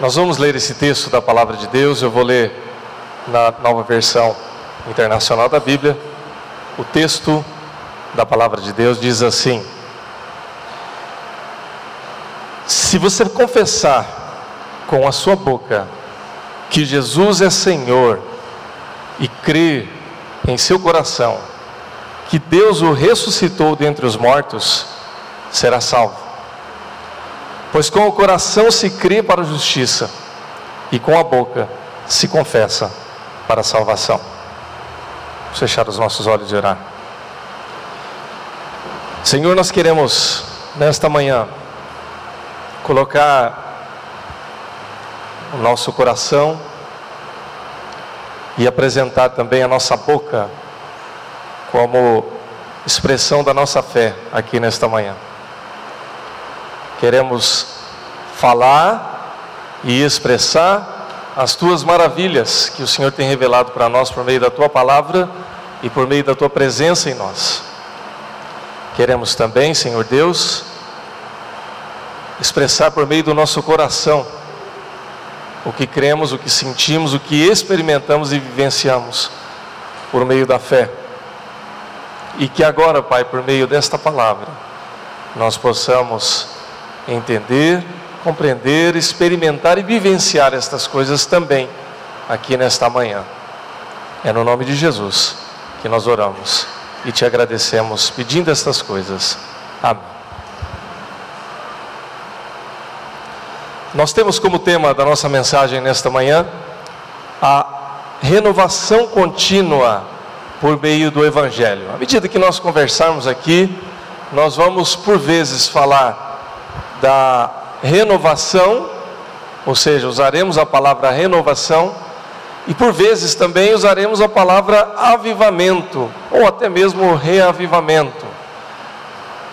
Nós vamos ler esse texto da palavra de Deus. Eu vou ler na nova versão internacional da Bíblia. O texto da palavra de Deus diz assim: Se você confessar com a sua boca que Jesus é Senhor e crer em seu coração que Deus o ressuscitou dentre os mortos, será salvo. Pois com o coração se crê para a justiça, e com a boca se confessa para a salvação. Vamos fechar os nossos olhos e orar. Senhor, nós queremos nesta manhã colocar o nosso coração e apresentar também a nossa boca como expressão da nossa fé aqui nesta manhã. Queremos falar e expressar as tuas maravilhas que o Senhor tem revelado para nós por meio da tua palavra e por meio da tua presença em nós. Queremos também, Senhor Deus, expressar por meio do nosso coração o que cremos, o que sentimos, o que experimentamos e vivenciamos por meio da fé. E que agora, Pai, por meio desta palavra, nós possamos entender, compreender, experimentar e vivenciar estas coisas também aqui nesta manhã. É no nome de Jesus que nós oramos e te agradecemos pedindo estas coisas. Amém. Nós temos como tema da nossa mensagem nesta manhã a renovação contínua por meio do Evangelho. À medida que nós conversarmos aqui, nós vamos por vezes falar da renovação, ou seja, usaremos a palavra renovação, e por vezes também usaremos a palavra avivamento, ou até mesmo reavivamento.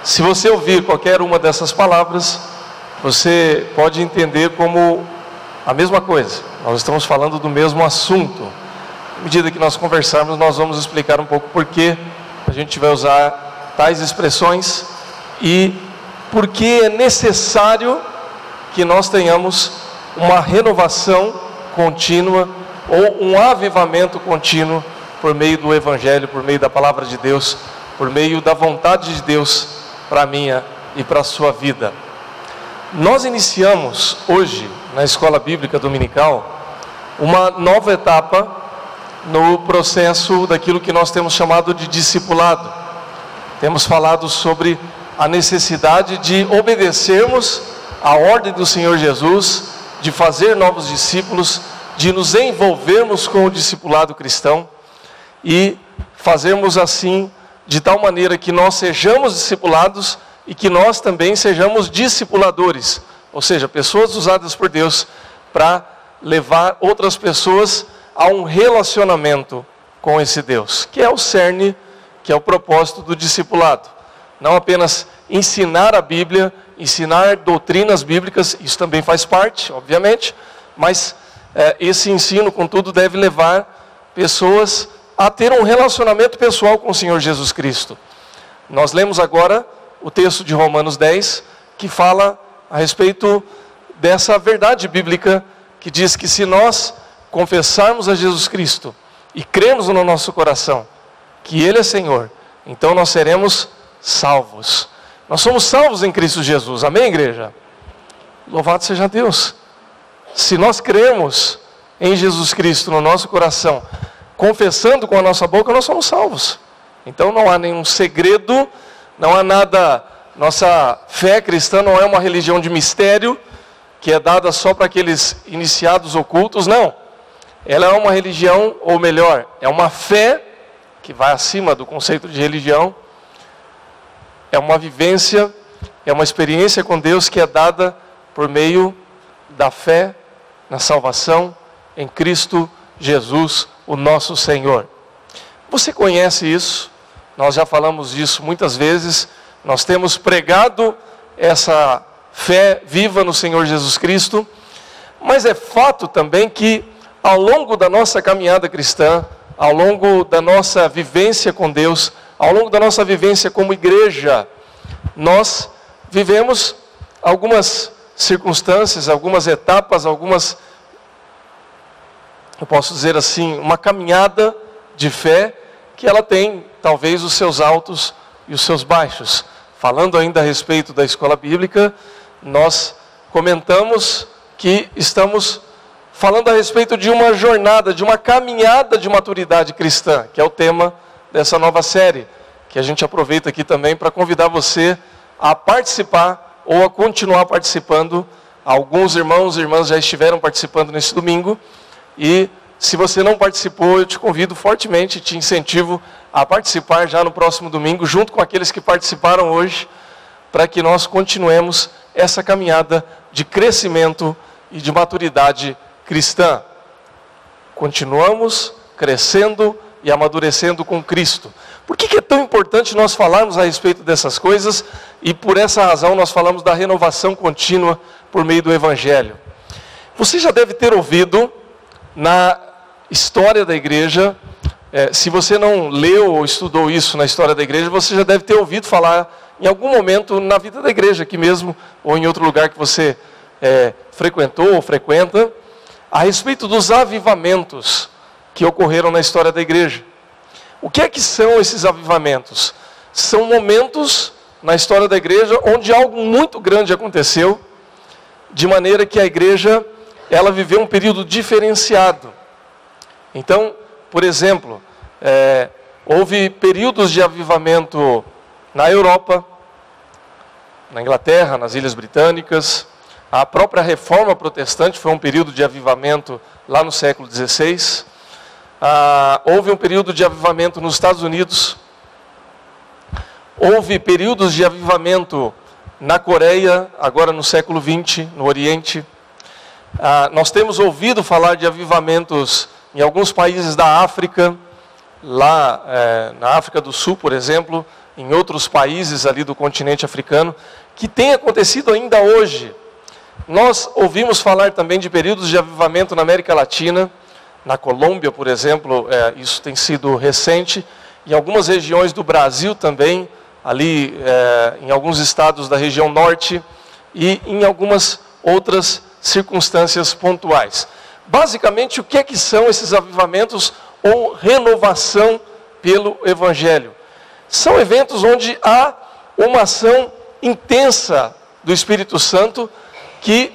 Se você ouvir qualquer uma dessas palavras, você pode entender como a mesma coisa, nós estamos falando do mesmo assunto. À medida que nós conversarmos, nós vamos explicar um pouco por que a gente vai usar tais expressões e porque é necessário que nós tenhamos uma renovação contínua ou um avivamento contínuo por meio do Evangelho, por meio da palavra de Deus, por meio da vontade de Deus para a minha e para a sua vida. Nós iniciamos hoje, na escola bíblica dominical, uma nova etapa no processo daquilo que nós temos chamado de discipulado. Temos falado sobre a necessidade de obedecermos a ordem do Senhor Jesus, de fazer novos discípulos, de nos envolvermos com o discipulado cristão e fazermos assim de tal maneira que nós sejamos discipulados e que nós também sejamos discipuladores, ou seja, pessoas usadas por Deus para levar outras pessoas a um relacionamento com esse Deus, que é o cerne, que é o propósito do discipulado não apenas ensinar a Bíblia, ensinar doutrinas bíblicas, isso também faz parte, obviamente, mas é, esse ensino, contudo, deve levar pessoas a ter um relacionamento pessoal com o Senhor Jesus Cristo. Nós lemos agora o texto de Romanos 10, que fala a respeito dessa verdade bíblica que diz que se nós confessarmos a Jesus Cristo e cremos no nosso coração que Ele é Senhor, então nós seremos salvos. Nós somos salvos em Cristo Jesus, amém, igreja? Louvado seja Deus. Se nós cremos em Jesus Cristo no nosso coração, confessando com a nossa boca, nós somos salvos. Então não há nenhum segredo, não há nada. Nossa fé cristã não é uma religião de mistério, que é dada só para aqueles iniciados ocultos, não. Ela é uma religião, ou melhor, é uma fé que vai acima do conceito de religião, é uma vivência, é uma experiência com Deus que é dada por meio da fé na salvação em Cristo Jesus, o nosso Senhor. Você conhece isso? Nós já falamos disso muitas vezes. Nós temos pregado essa fé viva no Senhor Jesus Cristo, mas é fato também que ao longo da nossa caminhada cristã, ao longo da nossa vivência com Deus, ao longo da nossa vivência como igreja, nós vivemos algumas circunstâncias, algumas etapas, algumas, eu posso dizer assim, uma caminhada de fé que ela tem talvez os seus altos e os seus baixos. Falando ainda a respeito da escola bíblica, nós comentamos que estamos falando a respeito de uma jornada, de uma caminhada de maturidade cristã, que é o tema dessa nova série, que a gente aproveita aqui também para convidar você a participar ou a continuar participando. Alguns irmãos e irmãs já estiveram participando nesse domingo e se você não participou, eu te convido fortemente, te incentivo a participar já no próximo domingo, junto com aqueles que participaram hoje, para que nós continuemos essa caminhada de crescimento e de maturidade cristã. Continuamos crescendo e amadurecendo com Cristo. Por que, é tão importante nós falarmos a respeito dessas coisas e por essa razão nós falamos da renovação contínua por meio do Evangelho? Você já deve ter ouvido na história da igreja, é, se você não leu ou estudou isso na história da igreja, você já deve ter ouvido falar em algum momento na vida da igreja, aqui mesmo, ou em outro lugar que você é, frequentou ou frequenta, a respeito dos avivamentos que ocorreram na história da igreja. O que é que são esses avivamentos? São momentos na história da igreja onde algo muito grande aconteceu, de maneira que a igreja ela viveu um período diferenciado. Então, por exemplo, é, houve períodos de avivamento na Europa, na Inglaterra, nas Ilhas Britânicas. A própria reforma protestante foi um período de avivamento lá no século XVI. Ah, houve um período de avivamento nos Estados Unidos. Houve períodos de avivamento na Coreia, agora no século XX, no Oriente. Ah, nós temos ouvido falar de avivamentos em alguns países da África, lá é, na África do Sul, por exemplo, em outros países ali do continente africano, que tem acontecido ainda hoje. Nós ouvimos falar também de períodos de avivamento na América Latina, na Colômbia, por exemplo, é, isso tem sido recente, em algumas regiões do Brasil também, ali é, em alguns estados da região norte e em algumas outras circunstâncias pontuais. Basicamente, o que é que são esses avivamentos ou renovação pelo Evangelho? São eventos onde há uma ação intensa do Espírito Santo que,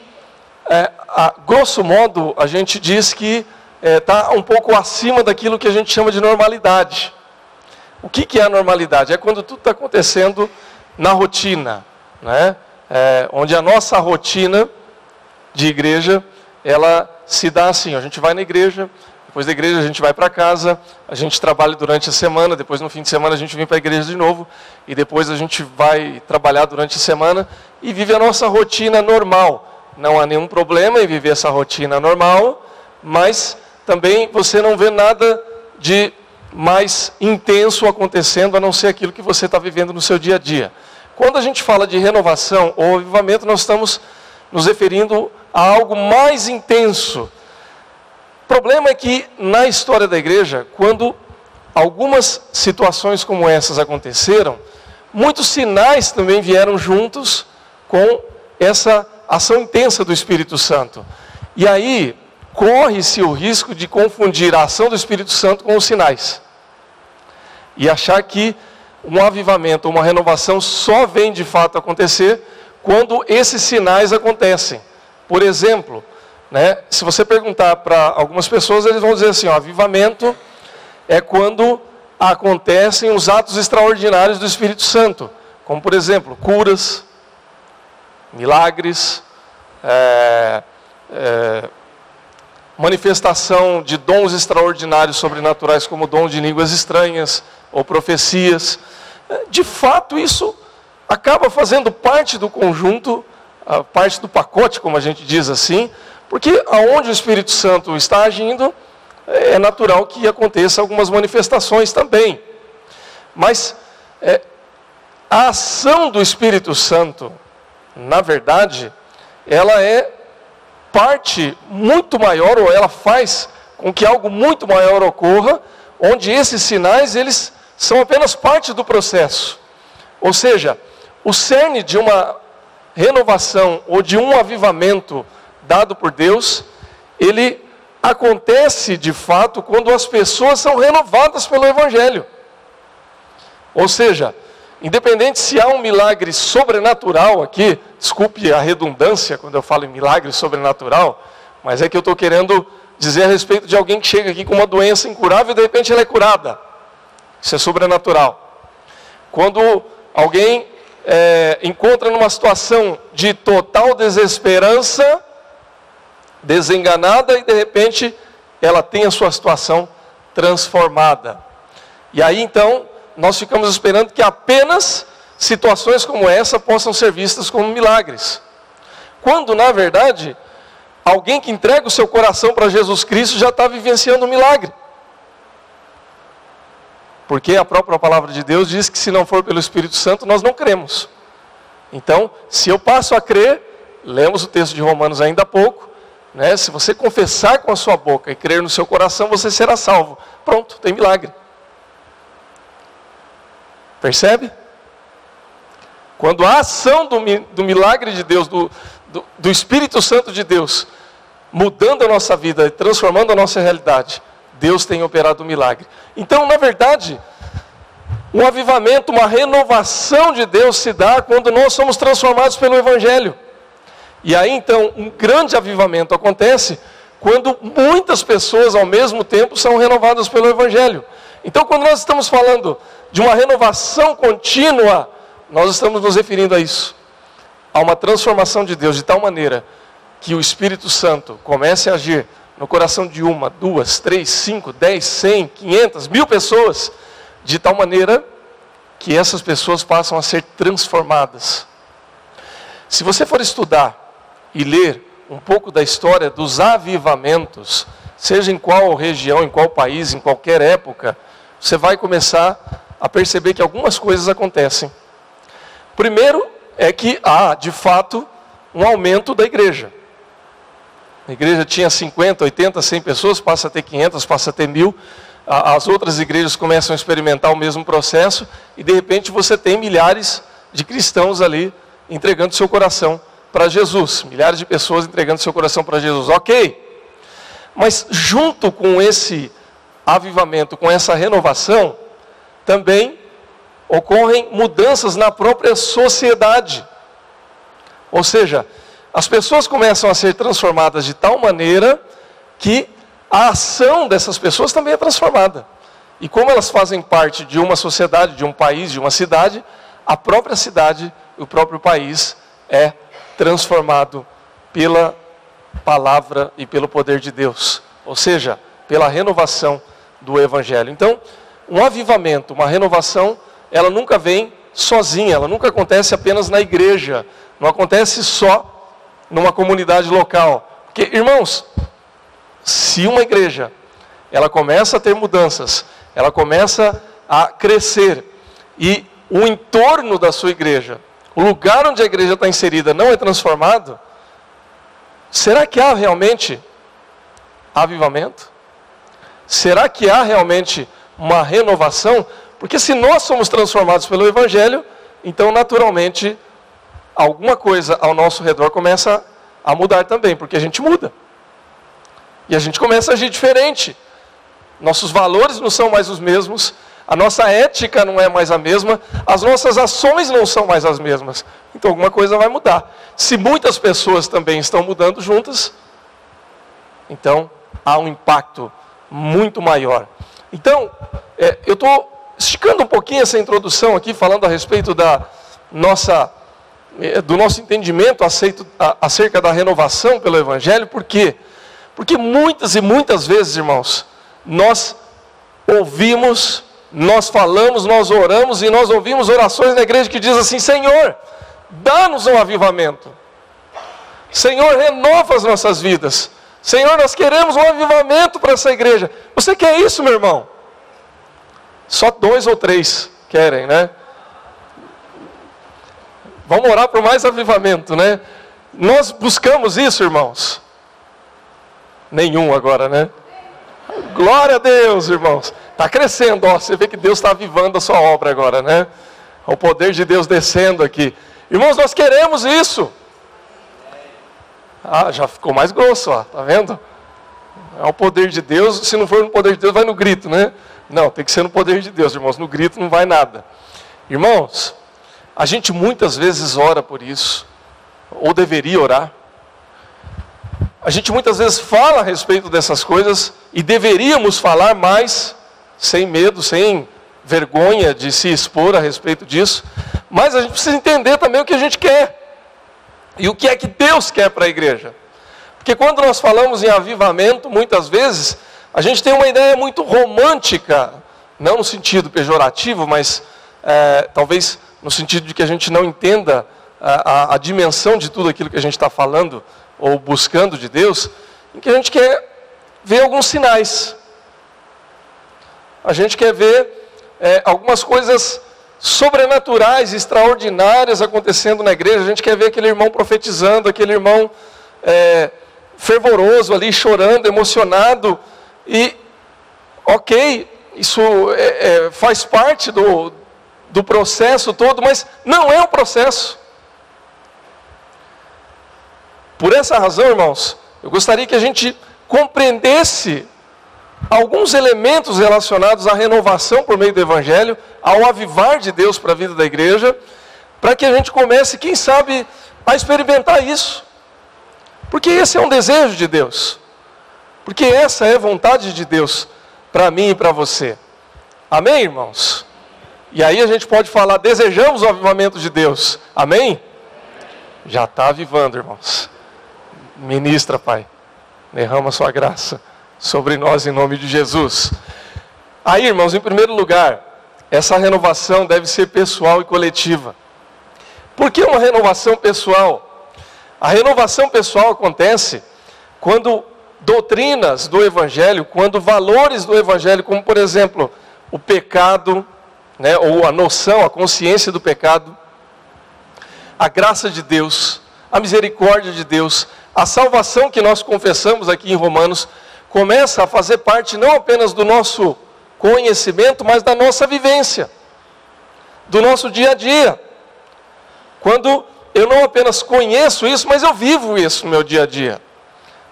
é, a grosso modo, a gente diz que está é, um pouco acima daquilo que a gente chama de normalidade. O que, que é a normalidade? É quando tudo está acontecendo na rotina, né? É, onde a nossa rotina de igreja, ela se dá assim, a gente vai na igreja, depois da igreja a gente vai para casa, a gente trabalha durante a semana, depois no fim de semana a gente vem para a igreja de novo, e depois a gente vai trabalhar durante a semana e vive a nossa rotina normal. Não há nenhum problema em viver essa rotina normal, mas também você não vê nada de mais intenso acontecendo a não ser aquilo que você está vivendo no seu dia a dia. Quando a gente fala de renovação ou avivamento, nós estamos nos referindo a algo mais intenso problema é que na história da igreja, quando algumas situações como essas aconteceram, muitos sinais também vieram juntos com essa ação intensa do Espírito Santo. E aí corre-se o risco de confundir a ação do Espírito Santo com os sinais. E achar que um avivamento, uma renovação só vem de fato acontecer quando esses sinais acontecem. Por exemplo, né? Se você perguntar para algumas pessoas, eles vão dizer assim: ó, avivamento é quando acontecem os atos extraordinários do Espírito Santo, como por exemplo, curas, milagres, é, é, manifestação de dons extraordinários sobrenaturais, como dom de línguas estranhas ou profecias. De fato, isso acaba fazendo parte do conjunto, parte do pacote, como a gente diz assim, porque aonde o Espírito Santo está agindo, é natural que aconteça algumas manifestações também. Mas é, a ação do Espírito Santo, na verdade, ela é parte muito maior, ou ela faz com que algo muito maior ocorra, onde esses sinais, eles são apenas parte do processo. Ou seja, o cerne de uma renovação ou de um avivamento dado por Deus, ele acontece de fato quando as pessoas são renovadas pelo Evangelho. Ou seja, independente se há um milagre sobrenatural aqui, desculpe a redundância quando eu falo em milagre sobrenatural, mas é que eu estou querendo dizer a respeito de alguém que chega aqui com uma doença incurável e de repente ela é curada. Isso é sobrenatural. Quando alguém é, encontra numa situação de total desesperança, desenganada e de repente ela tem a sua situação transformada. E aí então nós ficamos esperando que apenas situações como essa possam ser vistas como milagres. Quando na verdade alguém que entrega o seu coração para Jesus Cristo já está vivenciando um milagre. Porque a própria palavra de Deus diz que se não for pelo Espírito Santo, nós não cremos. Então, se eu passo a crer, lemos o texto de Romanos ainda há pouco, né? se você confessar com a sua boca e crer no seu coração, você será salvo. Pronto, tem milagre. Percebe? Quando a ação do, do milagre de Deus, do, do, do Espírito Santo de Deus, mudando a nossa vida e transformando a nossa realidade, Deus tem operado um milagre. Então, na verdade, um avivamento, uma renovação de Deus se dá quando nós somos transformados pelo Evangelho. E aí então, um grande avivamento acontece quando muitas pessoas ao mesmo tempo são renovadas pelo Evangelho. Então, quando nós estamos falando de uma renovação contínua, nós estamos nos referindo a isso. A uma transformação de Deus de tal maneira que o Espírito Santo comece a agir no coração de uma, duas, três, cinco, dez, cem, quinhentas, mil pessoas, de tal maneira que essas pessoas passam a ser transformadas. Se você for estudar e ler um pouco da história dos avivamentos, seja em qual região, em qual país, em qualquer época, você vai começar a perceber que algumas coisas acontecem. Primeiro é que há, de fato, um aumento da igreja. A igreja tinha 50, 80, 100 pessoas, passa a ter 500, passa a ter mil. As outras igrejas começam a experimentar o mesmo processo e de repente você tem milhares de cristãos ali entregando seu coração para Jesus. Milhares de pessoas entregando seu coração para Jesus. Ok. Mas junto com esse avivamento, com essa renovação, também ocorrem mudanças na própria sociedade. Ou seja, as pessoas começam a ser transformadas de tal maneira que a ação dessas pessoas também é transformada. E como elas fazem parte de uma sociedade, de um país, de uma cidade, a própria cidade, o próprio país é transformado pela palavra e pelo poder de Deus, ou seja, pela renovação do evangelho. Então, um avivamento, uma renovação, ela nunca vem sozinha, ela nunca acontece apenas na igreja, não acontece só numa comunidade local. Porque, irmãos, se uma igreja ela começa a ter mudanças, ela começa a crescer e o entorno da sua igreja, o lugar onde a igreja está inserida não é transformado, será que há realmente avivamento? Será que há realmente uma renovação? Porque se nós somos transformados pelo Evangelho, então naturalmente alguma coisa ao nosso redor começa a mudar também, porque a gente muda. E a gente começa a agir diferente. Nossos valores não são mais os mesmos, a nossa ética não é mais a mesma, as nossas ações não são mais as mesmas. Então alguma coisa vai mudar. Se muitas pessoas também estão mudando juntas, então há um impacto muito maior. Então, é, eu estou esticando um pouquinho essa introdução aqui, falando a respeito da nossa é, do nosso entendimento aceito, acerca da renovação pelo Evangelho, por quê? Porque muitas e muitas vezes, irmãos, nós ouvimos, nós falamos, nós oramos e nós ouvimos orações na igreja que diz assim: Senhor, dá-nos um avivamento. Senhor, renova as nossas vidas. Senhor, nós queremos um avivamento para essa igreja. Você quer isso, meu irmão? Só dois ou três querem, né? Vamos orar por mais avivamento, né? Nós buscamos isso, irmãos. Nenhum agora, né? Glória a Deus, irmãos. Está crescendo, ó. Você vê que Deus está avivando a sua obra agora, né? O poder de Deus descendo aqui. Irmãos, nós queremos isso. Ah, já ficou mais grosso, ó, tá vendo? É o poder de Deus, se não for no poder de Deus, vai no grito, né? Não, tem que ser no poder de Deus, irmãos. No grito não vai nada. Irmãos, a gente muitas vezes ora por isso, ou deveria orar. A gente muitas vezes fala a respeito dessas coisas e deveríamos falar mais, sem medo, sem vergonha de se expor a respeito disso, mas a gente precisa entender também o que a gente quer e o que é que Deus quer para a igreja. Porque quando nós falamos em avivamento, muitas vezes, a gente tem uma ideia muito romântica, não no sentido pejorativo, mas é, talvez no sentido de que a gente não entenda a, a, a dimensão de tudo aquilo que a gente está falando ou buscando de Deus, em que a gente quer ver alguns sinais. A gente quer ver é, algumas coisas sobrenaturais, extraordinárias acontecendo na igreja. A gente quer ver aquele irmão profetizando, aquele irmão é, fervoroso ali, chorando, emocionado. E, ok, isso é, é, faz parte do, do processo todo, mas não é um processo. Por essa razão, irmãos, eu gostaria que a gente compreendesse alguns elementos relacionados à renovação por meio do Evangelho, ao avivar de Deus para a vida da igreja, para que a gente comece, quem sabe, a experimentar isso. Porque esse é um desejo de Deus. Porque essa é a vontade de Deus para mim e para você. Amém, irmãos? E aí a gente pode falar, desejamos o avivamento de Deus. Amém? Já está avivando, irmãos. Ministra, Pai. Derrama sua graça sobre nós em nome de Jesus. Aí, irmãos, em primeiro lugar, essa renovação deve ser pessoal e coletiva. Por que uma renovação pessoal? A renovação pessoal acontece quando doutrinas do Evangelho, quando valores do Evangelho, como por exemplo o pecado, né, ou a noção, a consciência do pecado, a graça de Deus, a misericórdia de Deus, a salvação que nós confessamos aqui em Romanos, começa a fazer parte não apenas do nosso conhecimento, mas da nossa vivência, do nosso dia a dia. Quando eu não apenas conheço isso, mas eu vivo isso no meu dia a dia.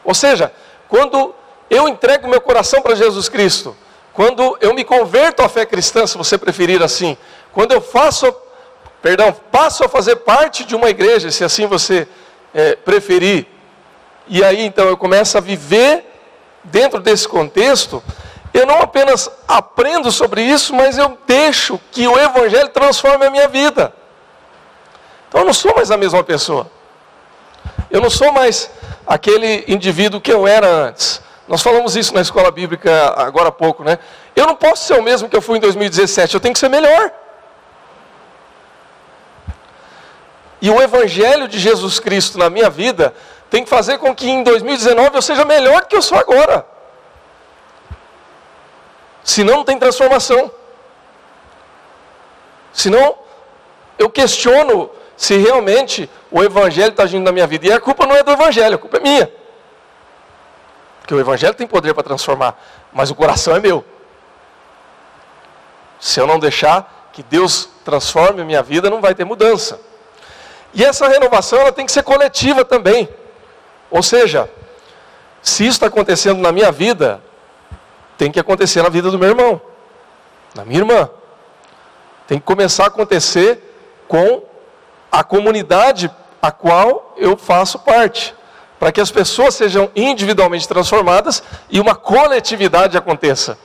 Ou seja, quando eu entrego meu coração para Jesus Cristo, quando eu me converto à fé cristã, se você preferir assim, quando eu faço, perdão, passo a fazer parte de uma igreja, se assim você é, preferir, e aí então eu começo a viver dentro desse contexto, eu não apenas aprendo sobre isso, mas eu deixo que o Evangelho transforme a minha vida. Então eu não sou mais a mesma pessoa. Eu não sou mais aquele indivíduo que eu era antes. Nós falamos isso na escola bíblica agora há pouco, né? Eu não posso ser o mesmo que eu fui em 2017, eu tenho que ser melhor. E o evangelho de Jesus Cristo na minha vida tem que fazer com que em 2019 eu seja melhor do que eu sou agora. Senão não tem transformação. Senão eu questiono se realmente o Evangelho está agindo na minha vida. E a culpa não é do Evangelho, a culpa é minha. Porque o Evangelho tem poder para transformar, mas o coração é meu. Se eu não deixar que Deus transforme a minha vida, não vai ter mudança. E essa renovação ela tem que ser coletiva também. Ou seja, se isso está acontecendo na minha vida, tem que acontecer na vida do meu irmão, na minha irmã. Tem que começar a acontecer com a comunidade a qual eu faço parte, para que as pessoas sejam individualmente transformadas e uma coletividade aconteça,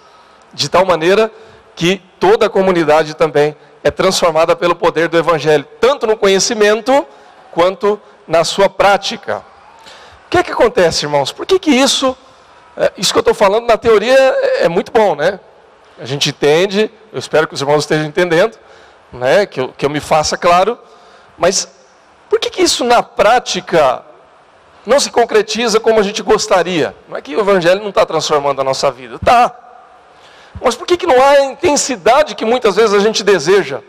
de tal maneira que toda a comunidade também é transformada pelo poder do Evangelho, tanto no conhecimento quanto na sua prática. Que que acontece, irmãos? Por que, que isso, é, isso que eu estou falando na teoria é, é muito bom, né? A gente entende, eu espero que os irmãos estejam entendendo, né? que, eu, que eu me faça claro, mas por que, que isso na prática não se concretiza como a gente gostaria? Não é que o Evangelho não está transformando a nossa vida, está. Mas por que, que não há a intensidade que muitas vezes a gente deseja?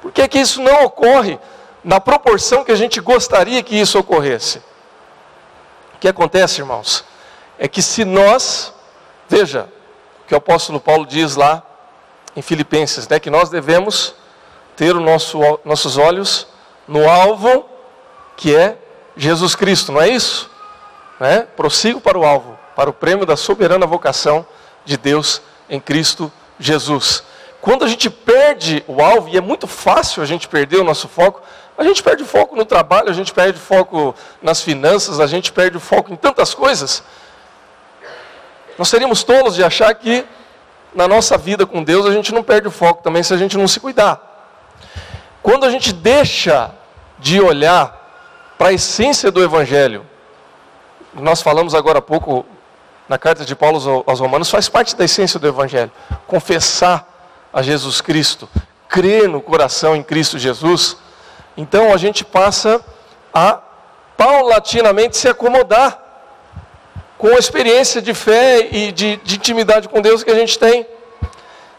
Por que, que isso não ocorre na proporção que a gente gostaria que isso ocorresse? Que acontece, irmãos, é que se nós, veja, o que o apóstolo Paulo diz lá em Filipenses, né, que nós devemos ter nosso, nossos olhos no alvo que é Jesus Cristo, não é isso? Né? Prossigo para o alvo, para o prêmio da soberana vocação de Deus em Cristo Jesus. Quando a gente perde o alvo, e é muito fácil a gente perder o nosso foco, a gente perde foco no trabalho, a gente perde foco nas finanças, a gente perde foco em tantas coisas. Nós seríamos tolos de achar que na nossa vida com Deus a gente não perde o foco também se a gente não se cuidar. Quando a gente deixa de olhar para a essência do Evangelho, nós falamos agora há pouco na carta de Paulo aos Romanos, faz parte da essência do Evangelho. Confessar a Jesus Cristo, crer no coração em Cristo Jesus. Então a gente passa a paulatinamente se acomodar com a experiência de fé e de, de intimidade com Deus que a gente tem.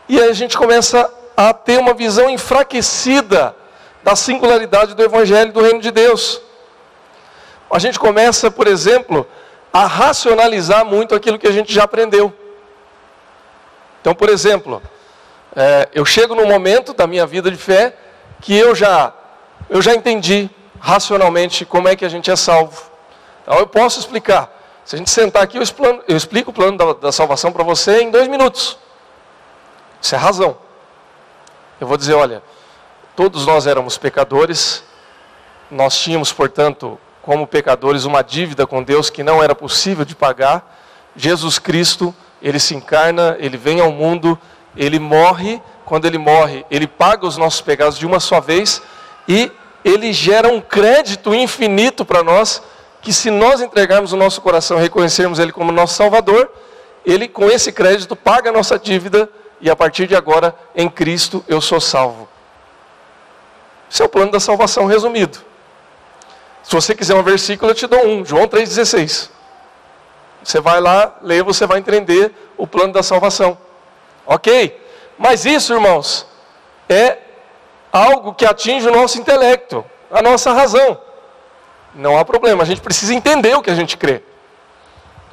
E a gente começa a ter uma visão enfraquecida da singularidade do Evangelho do Reino de Deus. A gente começa, por exemplo, a racionalizar muito aquilo que a gente já aprendeu. Então, por exemplo, é, eu chego num momento da minha vida de fé que eu já, eu já entendi racionalmente como é que a gente é salvo. Então, eu posso explicar. Se a gente sentar aqui, eu, explano, eu explico o plano da, da salvação para você em dois minutos. Isso é razão. Eu vou dizer, olha, todos nós éramos pecadores, nós tínhamos, portanto, como pecadores, uma dívida com Deus que não era possível de pagar. Jesus Cristo, ele se encarna, ele vem ao mundo, ele morre. Quando ele morre, ele paga os nossos pecados de uma só vez e ele gera um crédito infinito para nós, que se nós entregarmos o nosso coração e reconhecermos ele como nosso Salvador, ele com esse crédito paga a nossa dívida e a partir de agora, em Cristo, eu sou salvo. Esse é o plano da salvação resumido. Se você quiser um versículo, eu te dou um, João 3,16. Você vai lá, lê, você vai entender o plano da salvação. Ok? Mas isso, irmãos, é algo que atinge o nosso intelecto, a nossa razão. Não há problema, a gente precisa entender o que a gente crê.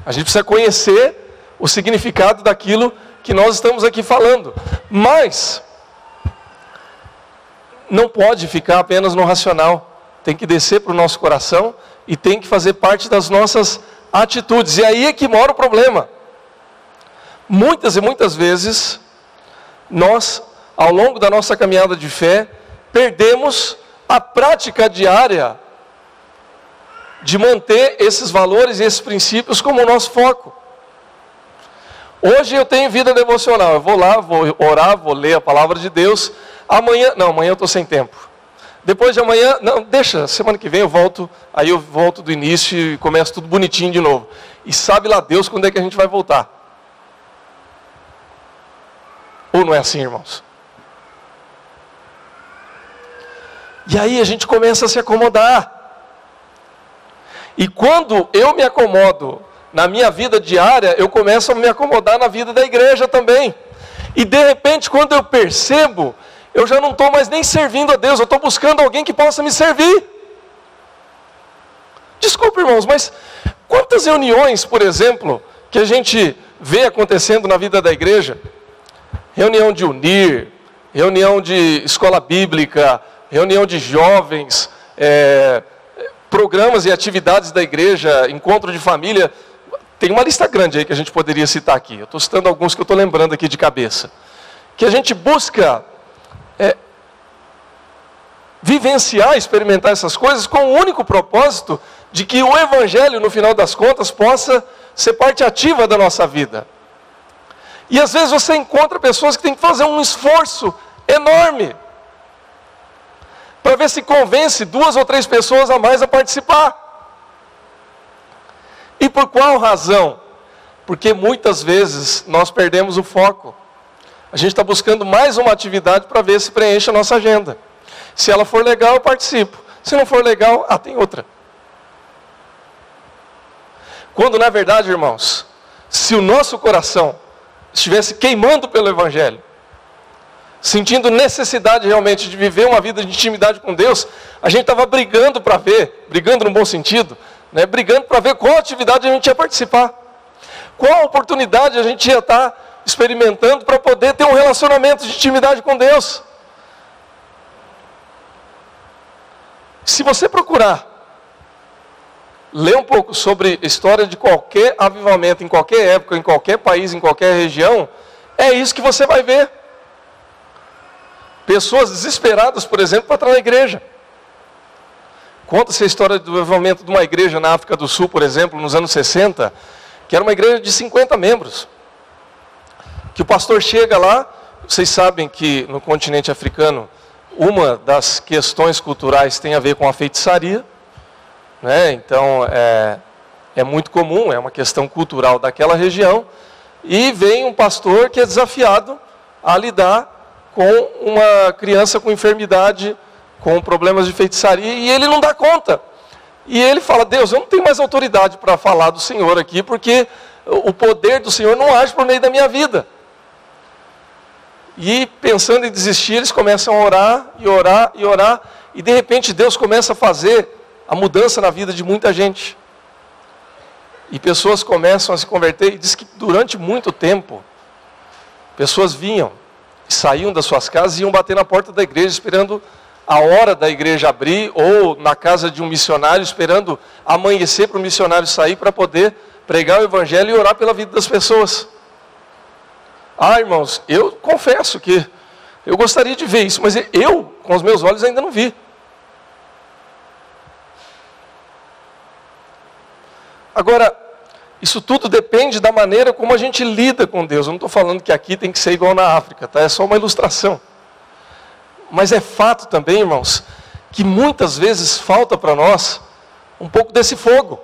A gente precisa conhecer o significado daquilo que nós estamos aqui falando. Mas não pode ficar apenas no racional. Tem que descer para o nosso coração e tem que fazer parte das nossas atitudes. E aí é que mora o problema. Muitas e muitas vezes, nós, ao longo da nossa caminhada de fé, perdemos a prática diária de manter esses valores e esses princípios como o nosso foco. Hoje eu tenho vida devocional. Eu vou lá, vou orar, vou ler a palavra de Deus. Amanhã, não, amanhã eu estou sem tempo. Depois de amanhã, não, deixa, semana que vem eu volto, aí eu volto do início e começo tudo bonitinho de novo. E sabe lá Deus quando é que a gente vai voltar. Ou não é assim, irmãos? E aí a gente começa a se acomodar. E quando eu me acomodo na minha vida diária, eu começo a me acomodar na vida da igreja também. E de repente, quando eu percebo, eu já não estou mais nem servindo a Deus, eu estou buscando alguém que possa me servir. Desculpe, irmãos, mas quantas reuniões, por exemplo, que a gente vê acontecendo na vida da igreja? Reunião de unir, reunião de escola bíblica, reunião de jovens, é, programas e atividades da igreja, encontro de família. Tem uma lista grande aí que a gente poderia citar aqui. Eu estou citando alguns que eu estou lembrando aqui de cabeça. Que a gente busca é, vivenciar, experimentar essas coisas com o único propósito de que o Evangelho, no final das contas, possa ser parte ativa da nossa vida. E às vezes você encontra pessoas que têm que fazer um esforço enorme para ver se convence duas ou três pessoas a mais a participar. E por qual razão? Porque muitas vezes nós perdemos o foco. A gente está buscando mais uma atividade para ver se preenche a nossa agenda. Se ela for legal, eu participo. Se não for legal, ah, tem outra. Quando na verdade, irmãos, se o nosso coração estivesse queimando pelo Evangelho, sentindo necessidade realmente de viver uma vida de intimidade com Deus, a gente estava brigando para ver, brigando no bom sentido, né, brigando para ver qual atividade a gente ia participar, qual oportunidade a gente ia estar tá experimentando para poder ter um relacionamento de intimidade com Deus. Se você procurar ler um pouco sobre história de qualquer avivamento, em qualquer época, em qualquer país, em qualquer região, é isso que você vai ver. Pessoas desesperadas, por exemplo, para entrar na igreja. Conta-se a história do avivamento de uma igreja na África do Sul, por exemplo, nos anos 60, que era uma igreja de 50 membros. Que o pastor chega lá, vocês sabem que no continente africano, uma das questões culturais tem a ver com a feitiçaria, né? então é, é muito comum, é uma questão cultural daquela região, e vem um pastor que é desafiado a lidar com uma criança com enfermidade com problemas de feitiçaria e ele não dá conta. E ele fala: Deus, eu não tenho mais autoridade para falar do Senhor aqui, porque o poder do Senhor não age por meio da minha vida. E pensando em desistir, eles começam a orar e orar e orar, e de repente Deus começa a fazer a mudança na vida de muita gente. E pessoas começam a se converter, e diz que durante muito tempo, pessoas vinham, saíam das suas casas e iam bater na porta da igreja esperando a hora da igreja abrir, ou na casa de um missionário, esperando amanhecer para o missionário sair para poder pregar o evangelho e orar pela vida das pessoas. Ah, irmãos, eu confesso que eu gostaria de ver isso, mas eu, com os meus olhos, ainda não vi. Agora, isso tudo depende da maneira como a gente lida com Deus. Eu não estou falando que aqui tem que ser igual na África, tá? É só uma ilustração. Mas é fato também, irmãos, que muitas vezes falta para nós um pouco desse fogo.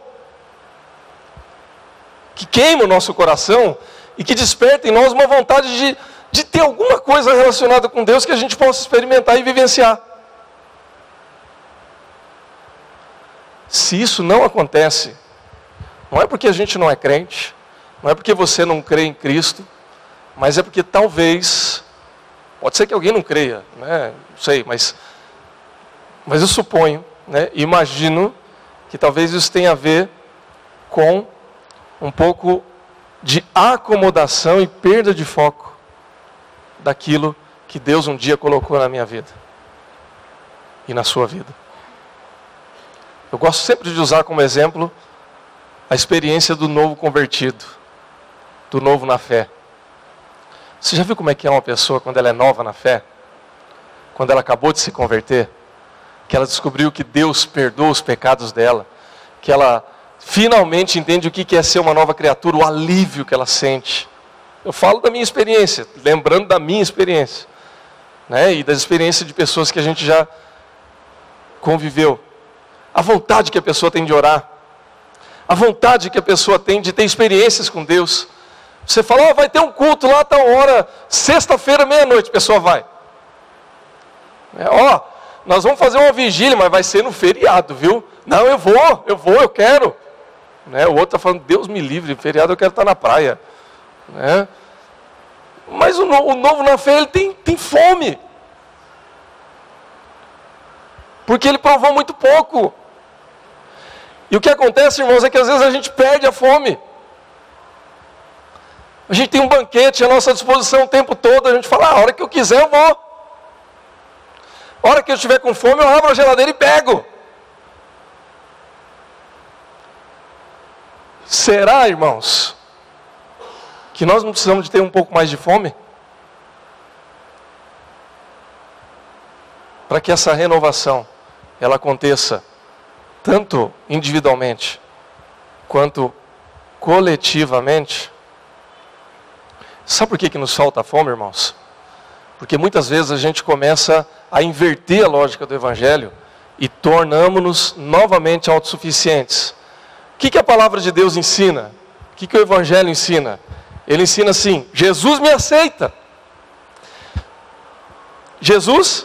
Que queima o nosso coração e que desperta em nós uma vontade de, de ter alguma coisa relacionada com Deus que a gente possa experimentar e vivenciar. Se isso não acontece, não é porque a gente não é crente, não é porque você não crê em Cristo, mas é porque talvez Pode ser que alguém não creia, né? não sei, mas, mas eu suponho, né? imagino que talvez isso tenha a ver com um pouco de acomodação e perda de foco daquilo que Deus um dia colocou na minha vida e na sua vida. Eu gosto sempre de usar como exemplo a experiência do novo convertido, do novo na fé. Você já viu como é que é uma pessoa quando ela é nova na fé? Quando ela acabou de se converter? Que ela descobriu que Deus perdoa os pecados dela. Que ela finalmente entende o que é ser uma nova criatura, o alívio que ela sente. Eu falo da minha experiência, lembrando da minha experiência. Né? E das experiências de pessoas que a gente já conviveu. A vontade que a pessoa tem de orar. A vontade que a pessoa tem de ter experiências com Deus você fala, oh, vai ter um culto lá, tal hora, sexta-feira, meia-noite, a pessoa vai. É, ó, nós vamos fazer uma vigília, mas vai ser no feriado, viu? Não, eu vou, eu vou, eu quero. Né? O outro está falando, Deus me livre, feriado eu quero estar na praia. Né? Mas o, o novo na fé, ele tem, tem fome. Porque ele provou muito pouco. E o que acontece, irmãos, é que às vezes a gente perde a fome. A gente tem um banquete à nossa disposição o tempo todo, a gente fala, ah, a hora que eu quiser eu vou. A hora que eu estiver com fome, eu abro a geladeira e pego. Será, irmãos, que nós não precisamos de ter um pouco mais de fome? Para que essa renovação ela aconteça tanto individualmente quanto coletivamente? Sabe por que, que nos falta fome, irmãos? Porque muitas vezes a gente começa a inverter a lógica do Evangelho e tornamos-nos novamente autossuficientes. O que, que a palavra de Deus ensina? O que, que o Evangelho ensina? Ele ensina assim: Jesus me aceita. Jesus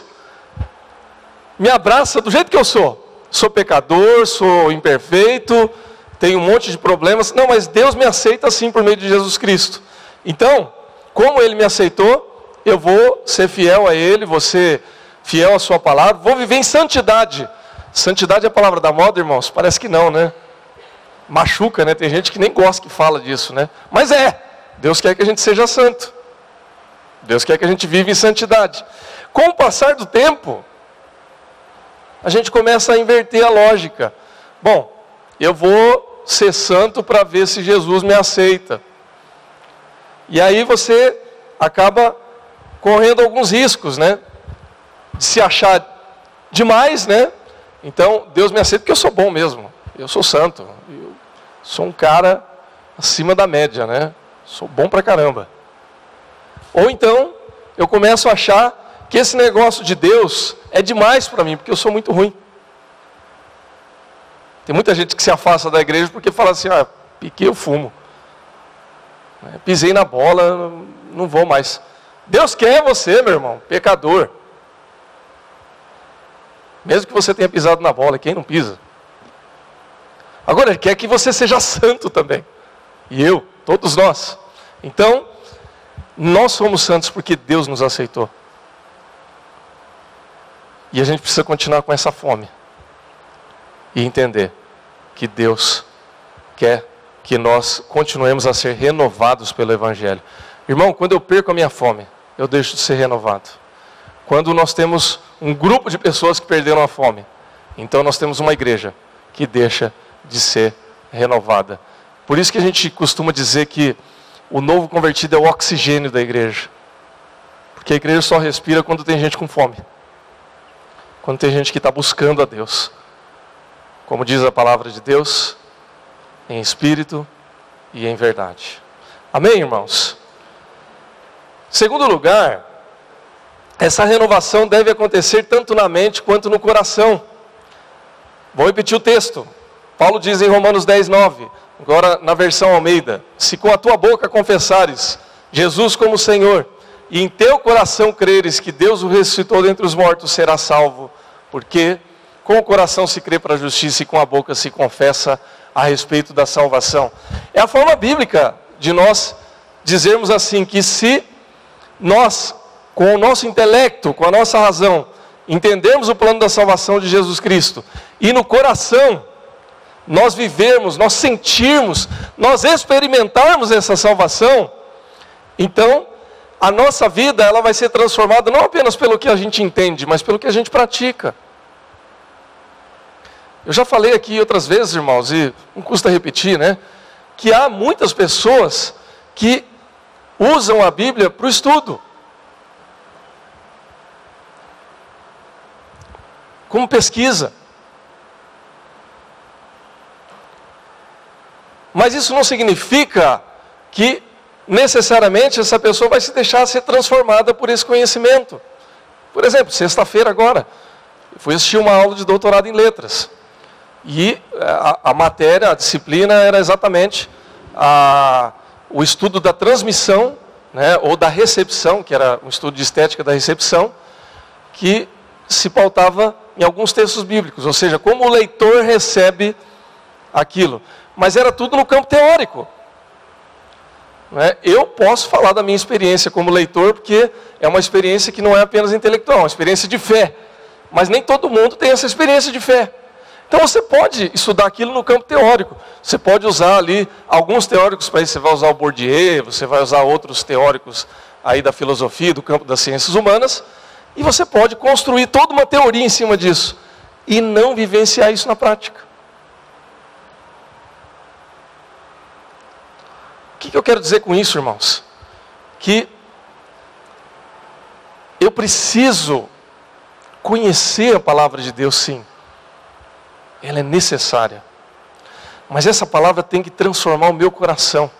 me abraça do jeito que eu sou. Sou pecador, sou imperfeito, tenho um monte de problemas. Não, mas Deus me aceita assim por meio de Jesus Cristo. Então, como ele me aceitou, eu vou ser fiel a ele, vou ser fiel à sua palavra, vou viver em santidade. Santidade é a palavra da moda, irmãos? Parece que não, né? Machuca, né? Tem gente que nem gosta que fala disso, né? Mas é. Deus quer que a gente seja santo. Deus quer que a gente viva em santidade. Com o passar do tempo, a gente começa a inverter a lógica. Bom, eu vou ser santo para ver se Jesus me aceita. E aí você acaba correndo alguns riscos, né? De se achar demais, né? Então, Deus me aceita porque eu sou bom mesmo. Eu sou santo. Eu sou um cara acima da média, né? Sou bom pra caramba. Ou então, eu começo a achar que esse negócio de Deus é demais para mim, porque eu sou muito ruim. Tem muita gente que se afasta da igreja porque fala assim: ah, piquei o fumo. Né, pisei na bola, não vou mais. Deus quer você, meu irmão, pecador. Mesmo que você tenha pisado na bola, quem não pisa? Agora, Ele quer que você seja santo também. E eu, todos nós. Então, nós somos santos porque Deus nos aceitou. E a gente precisa continuar com essa fome. E entender que Deus quer que nós continuemos a ser renovados pelo Evangelho. Irmão, quando eu perco a minha fome, eu deixo de ser renovado. Quando nós temos um grupo de pessoas que perderam a fome, então nós temos uma igreja que deixa de ser renovada. Por isso que a gente costuma dizer que o novo convertido é o oxigênio da igreja. Porque a igreja só respira quando tem gente com fome. Quando tem gente que está buscando a Deus. Como diz a palavra de Deus, em espírito e em verdade. Amém, irmãos? Segundo lugar, essa renovação deve acontecer tanto na mente quanto no coração. Vou repetir o texto. Paulo diz em Romanos 10, 9. Agora, na versão Almeida: Se com a tua boca confessares Jesus como Senhor, e em teu coração creres que Deus o ressuscitou dentre os mortos, será salvo, porque com o coração se crê para a justiça e com a boca se confessa a respeito da salvação. É a forma bíblica de nós dizermos assim: que se nós, com o nosso intelecto, com a nossa razão, entendermos o plano da salvação de Jesus Cristo, e no coração nós vivermos, nós sentirmos, nós experimentarmos essa salvação, então a nossa vida ela vai ser transformada não apenas pelo que a gente entende, mas pelo que a gente pratica. Eu já falei aqui outras vezes, irmãos, e não custa repetir, né? Que há muitas pessoas que usam a Bíblia para o estudo. Como pesquisa. Mas isso não significa que necessariamente essa pessoa vai se deixar ser transformada por esse conhecimento. Por exemplo, sexta-feira agora, fui assistir uma aula de doutorado em letras. E a, a matéria, a disciplina era exatamente a, o estudo da transmissão, né, ou da recepção, que era um estudo de estética da recepção, que se pautava em alguns textos bíblicos, ou seja, como o leitor recebe aquilo mas era tudo no campo teórico. Né? Eu posso falar da minha experiência como leitor, porque é uma experiência que não é apenas intelectual, é uma experiência de fé. Mas nem todo mundo tem essa experiência de fé. Então você pode estudar aquilo no campo teórico. Você pode usar ali alguns teóricos para isso. Você vai usar o Bourdieu, você vai usar outros teóricos aí da filosofia, do campo das ciências humanas. E você pode construir toda uma teoria em cima disso. E não vivenciar isso na prática. Que, que eu quero dizer com isso, irmãos? Que eu preciso conhecer a palavra de Deus, sim. Ela é necessária. Mas essa palavra tem que transformar o meu coração.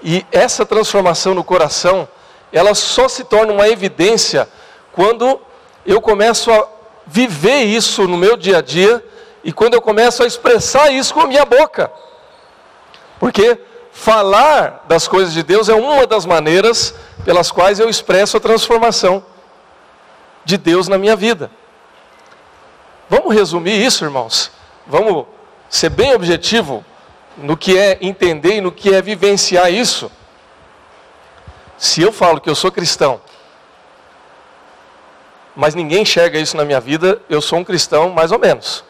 E essa transformação no coração, ela só se torna uma evidência quando eu começo a viver isso no meu dia a dia e quando eu começo a expressar isso com a minha boca. Porque falar das coisas de Deus é uma das maneiras pelas quais eu expresso a transformação de Deus na minha vida. Vamos resumir isso, irmãos? Vamos ser bem objetivo no que é entender e no que é vivenciar isso. Se eu falo que eu sou cristão, mas ninguém enxerga isso na minha vida, eu sou um cristão mais ou menos.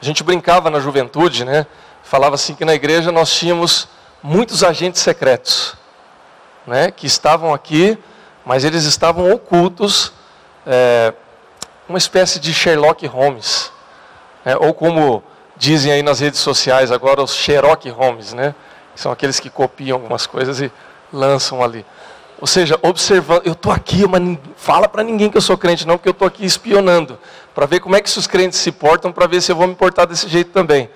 A gente brincava na juventude, né? Falava assim que na igreja nós tínhamos muitos agentes secretos, né? Que estavam aqui, mas eles estavam ocultos é, uma espécie de Sherlock Holmes, né? ou como dizem aí nas redes sociais agora, os Sherlock Holmes, né? são aqueles que copiam algumas coisas e lançam ali. Ou seja, observando, eu estou aqui, mas fala para ninguém que eu sou crente, não, porque eu estou aqui espionando, para ver como é que os crentes se portam, para ver se eu vou me portar desse jeito também.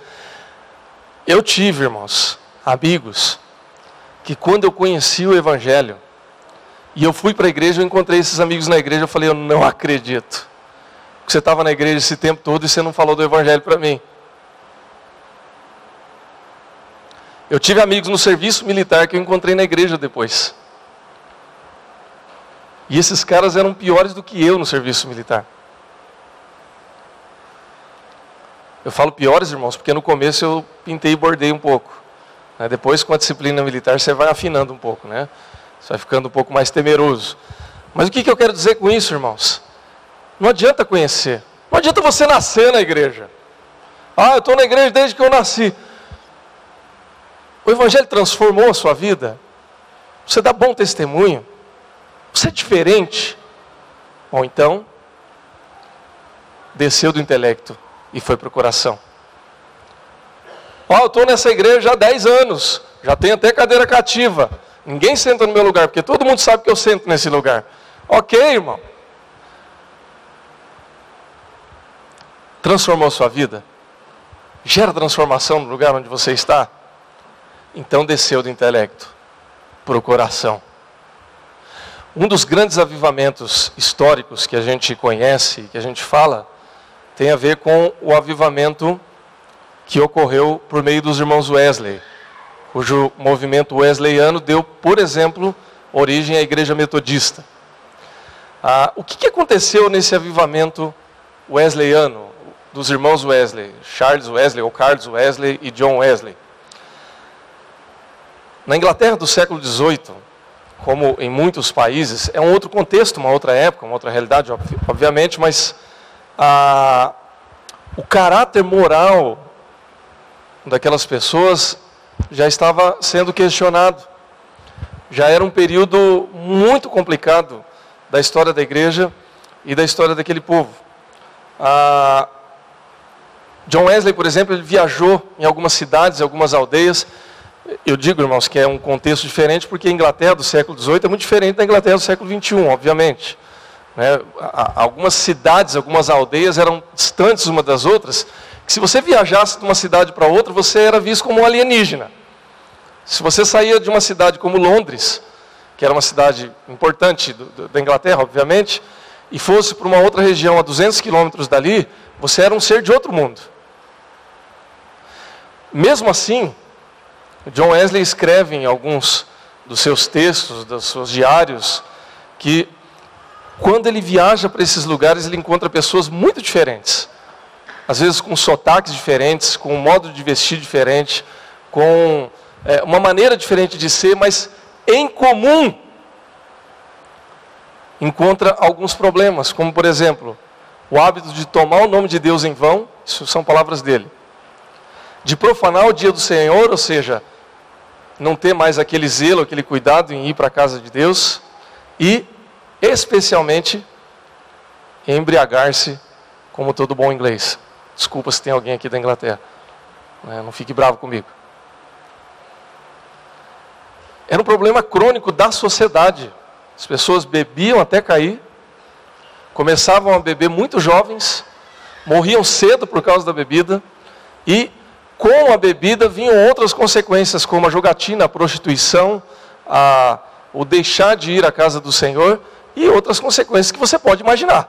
Eu tive, irmãos, amigos, que quando eu conheci o Evangelho, e eu fui para a igreja, eu encontrei esses amigos na igreja, eu falei, eu não acredito. Que você estava na igreja esse tempo todo e você não falou do Evangelho para mim. Eu tive amigos no serviço militar que eu encontrei na igreja depois. E esses caras eram piores do que eu no serviço militar. Eu falo piores, irmãos, porque no começo eu pintei e bordei um pouco. Né? Depois, com a disciplina militar, você vai afinando um pouco, né? Você vai ficando um pouco mais temeroso. Mas o que, que eu quero dizer com isso, irmãos? Não adianta conhecer. Não adianta você nascer na igreja. Ah, eu estou na igreja desde que eu nasci. O Evangelho transformou a sua vida? Você dá bom testemunho? Você é diferente? Ou então, desceu do intelecto e foi para o coração. Ó, oh, eu estou nessa igreja há 10 anos, já tenho até cadeira cativa. Ninguém senta no meu lugar, porque todo mundo sabe que eu sento nesse lugar. Ok, irmão. Transformou sua vida? Gera transformação no lugar onde você está? Então desceu do intelecto para o coração. Um dos grandes avivamentos históricos que a gente conhece, que a gente fala, tem a ver com o avivamento que ocorreu por meio dos irmãos Wesley, cujo movimento wesleyano deu, por exemplo, origem à igreja metodista. Ah, o que, que aconteceu nesse avivamento wesleyano dos irmãos Wesley, Charles Wesley ou Carlos Wesley e John Wesley? Na Inglaterra do século XVIII, como em muitos países, é um outro contexto, uma outra época, uma outra realidade, obviamente, mas a, o caráter moral daquelas pessoas já estava sendo questionado. Já era um período muito complicado da história da igreja e da história daquele povo. A John Wesley, por exemplo, ele viajou em algumas cidades, em algumas aldeias, eu digo, irmãos, que é um contexto diferente, porque a Inglaterra do século XVIII é muito diferente da Inglaterra do século XXI, obviamente. Né? Algumas cidades, algumas aldeias eram distantes uma das outras, que se você viajasse de uma cidade para outra, você era visto como um alienígena. Se você saía de uma cidade como Londres, que era uma cidade importante do, do, da Inglaterra, obviamente, e fosse para uma outra região a 200 quilômetros dali, você era um ser de outro mundo. Mesmo assim, John Wesley escreve em alguns dos seus textos, dos seus diários, que quando ele viaja para esses lugares, ele encontra pessoas muito diferentes. Às vezes com sotaques diferentes, com um modo de vestir diferente, com é, uma maneira diferente de ser, mas em comum encontra alguns problemas, como por exemplo, o hábito de tomar o nome de Deus em vão, isso são palavras dele. De profanar o dia do Senhor, ou seja, não ter mais aquele zelo, aquele cuidado em ir para a casa de Deus e, especialmente, embriagar-se como todo bom inglês. Desculpa se tem alguém aqui da Inglaterra, né, não fique bravo comigo. Era um problema crônico da sociedade. As pessoas bebiam até cair, começavam a beber muito jovens, morriam cedo por causa da bebida e com a bebida vinham outras consequências, como a jogatina, a prostituição, a, o deixar de ir à casa do Senhor e outras consequências que você pode imaginar.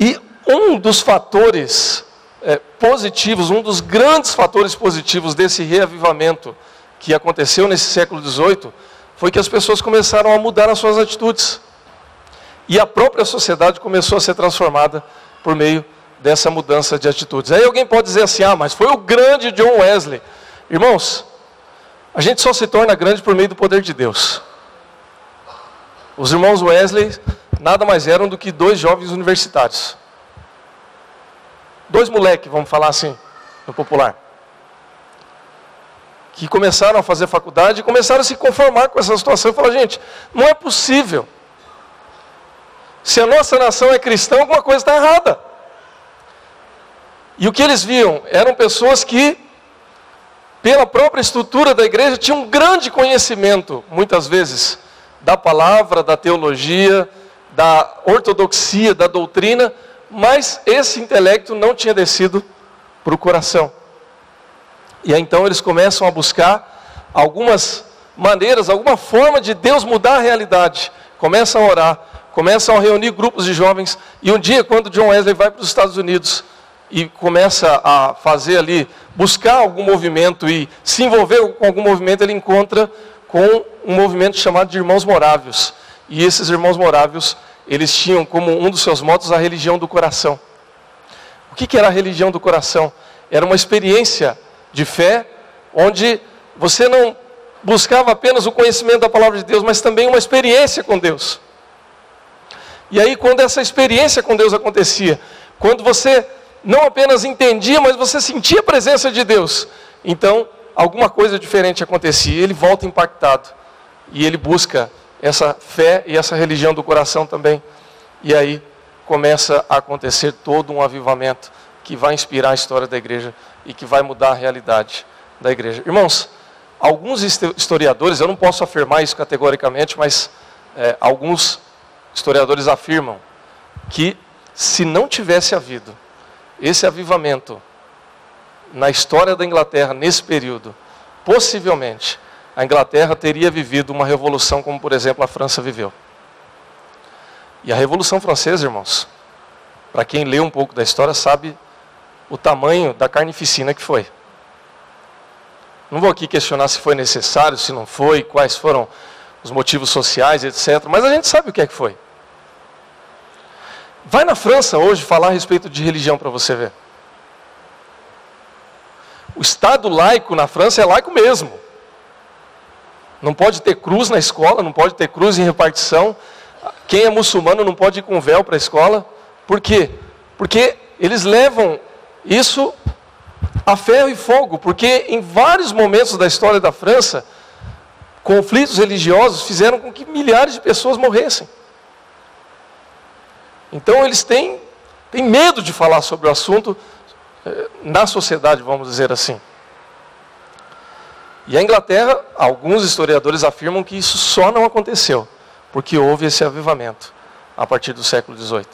E um dos fatores é, positivos, um dos grandes fatores positivos desse reavivamento que aconteceu nesse século XVIII, foi que as pessoas começaram a mudar as suas atitudes. E a própria sociedade começou a ser transformada por meio dessa mudança de atitudes. Aí alguém pode dizer assim: ah, mas foi o grande John Wesley. Irmãos, a gente só se torna grande por meio do poder de Deus. Os irmãos Wesley nada mais eram do que dois jovens universitários. Dois moleques, vamos falar assim, no popular. Que começaram a fazer faculdade e começaram a se conformar com essa situação e falaram, gente, não é possível Se a nossa nação é cristã, alguma coisa está errada. E o que eles viam eram pessoas que, pela própria estrutura da igreja, tinham um grande conhecimento, muitas vezes, da palavra, da teologia, da ortodoxia, da doutrina, mas esse intelecto não tinha descido para o coração. E aí então eles começam a buscar algumas maneiras, alguma forma de Deus mudar a realidade. Começam a orar, começam a reunir grupos de jovens. E um dia, quando John Wesley vai para os Estados Unidos e começa a fazer ali, buscar algum movimento e se envolver com algum movimento, ele encontra com um movimento chamado de Irmãos Morávios. E esses Irmãos Morávios, eles tinham como um dos seus motos a religião do coração. O que, que era a religião do coração? Era uma experiência de fé onde você não buscava apenas o conhecimento da palavra de Deus, mas também uma experiência com Deus. E aí, quando essa experiência com Deus acontecia, quando você não apenas entendia, mas você sentia a presença de Deus, então alguma coisa diferente acontecia. Ele volta impactado e ele busca essa fé e essa religião do coração também. E aí começa a acontecer todo um avivamento que vai inspirar a história da igreja e que vai mudar a realidade da igreja. Irmãos, alguns historiadores, eu não posso afirmar isso categoricamente, mas é, alguns historiadores afirmam que se não tivesse havido esse avivamento na história da Inglaterra nesse período, possivelmente a Inglaterra teria vivido uma revolução como, por exemplo, a França viveu. E a Revolução Francesa, irmãos, para quem lê um pouco da história, sabe o tamanho da carnificina que foi. Não vou aqui questionar se foi necessário, se não foi, quais foram os motivos sociais, etc. Mas a gente sabe o que é que foi. Vai na França hoje falar a respeito de religião para você ver. O Estado laico na França é laico mesmo. Não pode ter cruz na escola, não pode ter cruz em repartição. Quem é muçulmano não pode ir com véu para a escola. Por quê? Porque eles levam isso a ferro e fogo, porque em vários momentos da história da França, conflitos religiosos fizeram com que milhares de pessoas morressem. Então eles têm, têm medo de falar sobre o assunto eh, na sociedade, vamos dizer assim. E a Inglaterra, alguns historiadores afirmam que isso só não aconteceu, porque houve esse avivamento a partir do século XVIII,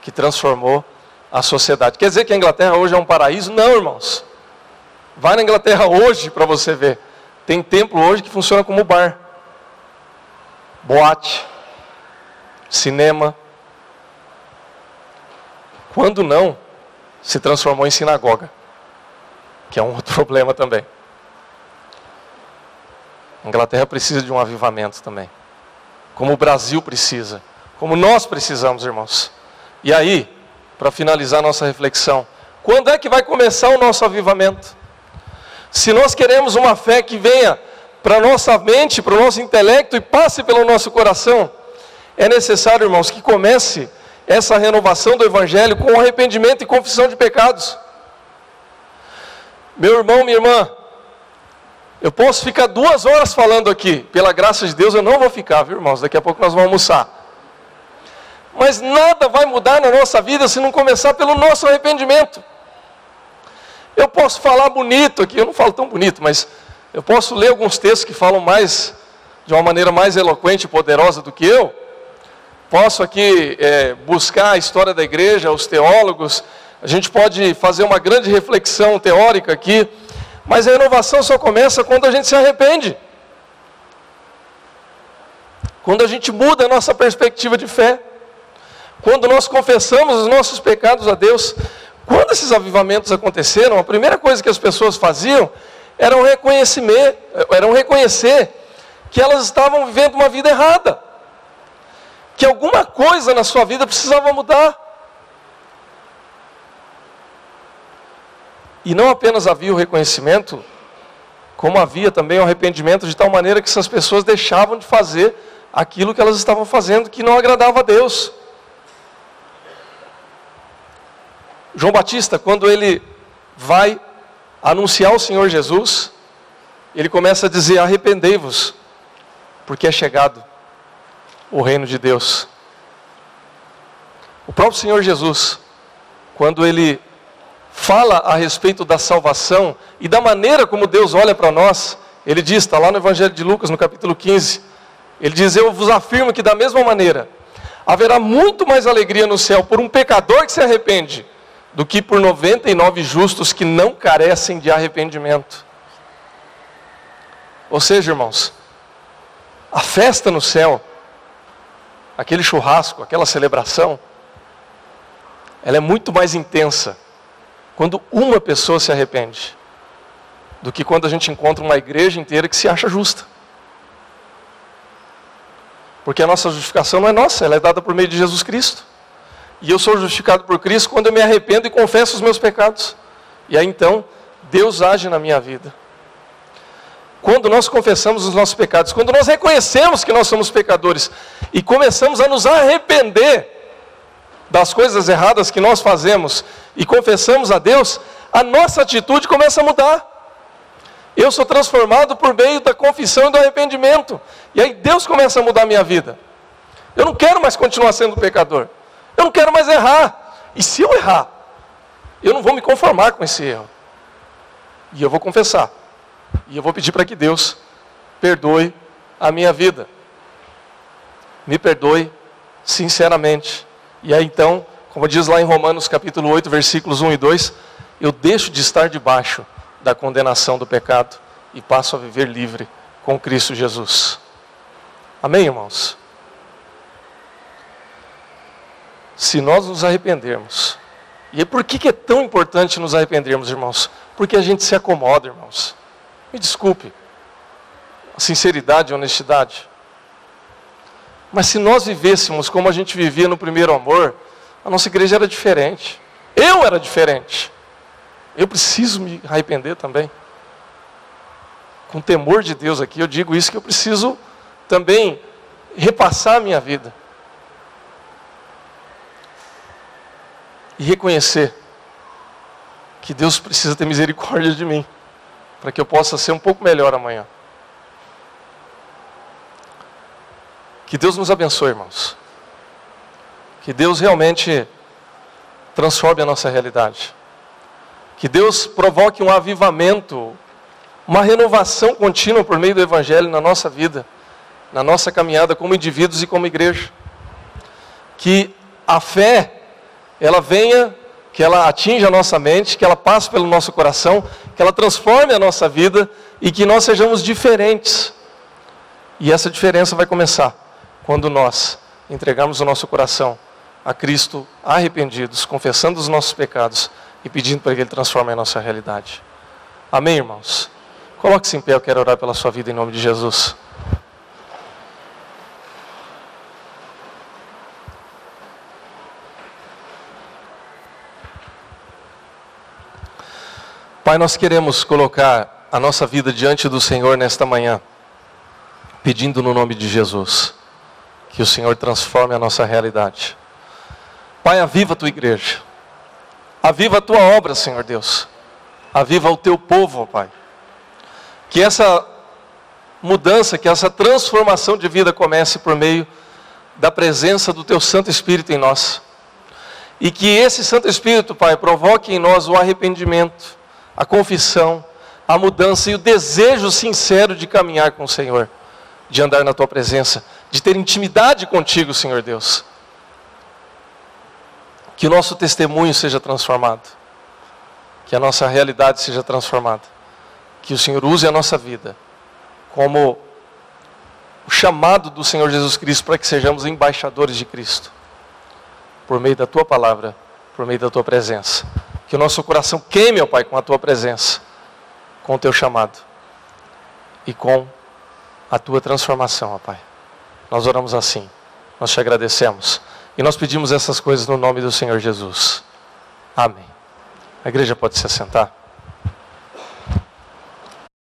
que transformou a sociedade. Quer dizer que a Inglaterra hoje é um paraíso? Não, irmãos. Vai na Inglaterra hoje para você ver. Tem templo hoje que funciona como bar, boate, cinema. Quando não, se transformou em sinagoga, que é um outro problema também. A Inglaterra precisa de um avivamento também. Como o Brasil precisa. Como nós precisamos, irmãos. E aí, para finalizar nossa reflexão, quando é que vai começar o nosso avivamento? Se nós queremos uma fé que venha para nossa mente, para o nosso intelecto e passe pelo nosso coração, é necessário, irmãos, que comece essa renovação do Evangelho com arrependimento e confissão de pecados. Meu irmão, minha irmã, eu posso ficar duas horas falando aqui, pela graça de Deus eu não vou ficar, viu irmãos? Daqui a pouco nós vamos almoçar. Mas nada vai mudar na nossa vida se não começar pelo nosso arrependimento. Eu posso falar bonito aqui, eu não falo tão bonito, mas eu posso ler alguns textos que falam mais, de uma maneira mais eloquente e poderosa do que eu. Posso aqui é, buscar a história da igreja, os teólogos. A gente pode fazer uma grande reflexão teórica aqui mas a renovação só começa quando a gente se arrepende. Quando a gente muda a nossa perspectiva de fé. Quando nós confessamos os nossos pecados a Deus. Quando esses avivamentos aconteceram, a primeira coisa que as pessoas faziam era um reconhecer que elas estavam vivendo uma vida errada. Que alguma coisa na sua vida precisava mudar. E não apenas havia o reconhecimento, como havia também o arrependimento de tal maneira que essas pessoas deixavam de fazer aquilo que elas estavam fazendo que não agradava a Deus. João Batista, quando ele vai anunciar o Senhor Jesus, ele começa a dizer: arrependei-vos, porque é chegado o reino de Deus. O próprio Senhor Jesus, quando ele fala a respeito da salvação e da maneira como Deus olha para nós, ele diz, está lá no Evangelho de Lucas, no capítulo 15, ele diz: Eu vos afirmo que da mesma maneira haverá muito mais alegria no céu por um pecador que se arrepende do que por 99 justos que não carecem de arrependimento. Ou seja, irmãos, a festa no céu, aquele churrasco, aquela celebração, ela é muito mais intensa quando uma pessoa se arrepende do que quando a gente encontra uma igreja inteira que se acha justa. Porque a nossa justificação não é nossa, ela é dada por meio de Jesus Cristo. E eu sou justificado por Cristo quando eu me arrependo e confesso os meus pecados. E aí então, Deus age na minha vida. Quando nós confessamos os nossos pecados, quando nós reconhecemos que nós somos pecadores e começamos a nos arrepender das coisas erradas que nós fazemos e confessamos a Deus, a nossa atitude começa a mudar. Eu sou transformado por meio da confissão e do arrependimento. E aí Deus começa a mudar a minha vida. Eu não quero mais continuar sendo pecador. Eu não quero mais errar. E se eu errar, eu não vou me conformar com esse erro. E eu vou confessar. E eu vou pedir para que Deus perdoe a minha vida. Me perdoe sinceramente. E aí então, como diz lá em Romanos capítulo 8, versículos 1 e 2, eu deixo de estar debaixo da condenação do pecado e passo a viver livre com Cristo Jesus. Amém, irmãos? Se nós nos arrependermos, e por que é tão importante nos arrependermos, irmãos? Porque a gente se acomoda, irmãos. Me desculpe, sinceridade e honestidade. Mas se nós vivêssemos como a gente vivia no primeiro amor, a nossa igreja era diferente. Eu era diferente. Eu preciso me arrepender também. Com temor de Deus aqui, eu digo isso que eu preciso também repassar a minha vida. E reconhecer que Deus precisa ter misericórdia de mim, para que eu possa ser um pouco melhor amanhã. Que Deus nos abençoe, irmãos. Que Deus realmente transforme a nossa realidade. Que Deus provoque um avivamento, uma renovação contínua por meio do Evangelho na nossa vida, na nossa caminhada como indivíduos e como igreja. Que a fé, ela venha, que ela atinja a nossa mente, que ela passe pelo nosso coração, que ela transforme a nossa vida e que nós sejamos diferentes. E essa diferença vai começar quando nós entregarmos o nosso coração a Cristo arrependidos, confessando os nossos pecados e pedindo para que Ele transforme a nossa realidade. Amém, irmãos? Coloque-se em pé, eu quero orar pela sua vida em nome de Jesus. Pai, nós queremos colocar a nossa vida diante do Senhor nesta manhã, pedindo no nome de Jesus que o Senhor transforme a nossa realidade. Pai, aviva a tua igreja. Aviva a tua obra, Senhor Deus. Aviva o teu povo, Pai. Que essa mudança, que essa transformação de vida comece por meio da presença do teu Santo Espírito em nós. E que esse Santo Espírito, Pai, provoque em nós o arrependimento, a confissão, a mudança e o desejo sincero de caminhar com o Senhor, de andar na tua presença, de ter intimidade contigo, Senhor Deus que o nosso testemunho seja transformado, que a nossa realidade seja transformada, que o Senhor use a nossa vida como o chamado do Senhor Jesus Cristo para que sejamos embaixadores de Cristo, por meio da tua palavra, por meio da tua presença. Que o nosso coração queime, ó Pai, com a tua presença, com o teu chamado e com a tua transformação, ó Pai. Nós oramos assim, nós te agradecemos. E nós pedimos essas coisas no nome do Senhor Jesus. Amém. A igreja pode se assentar.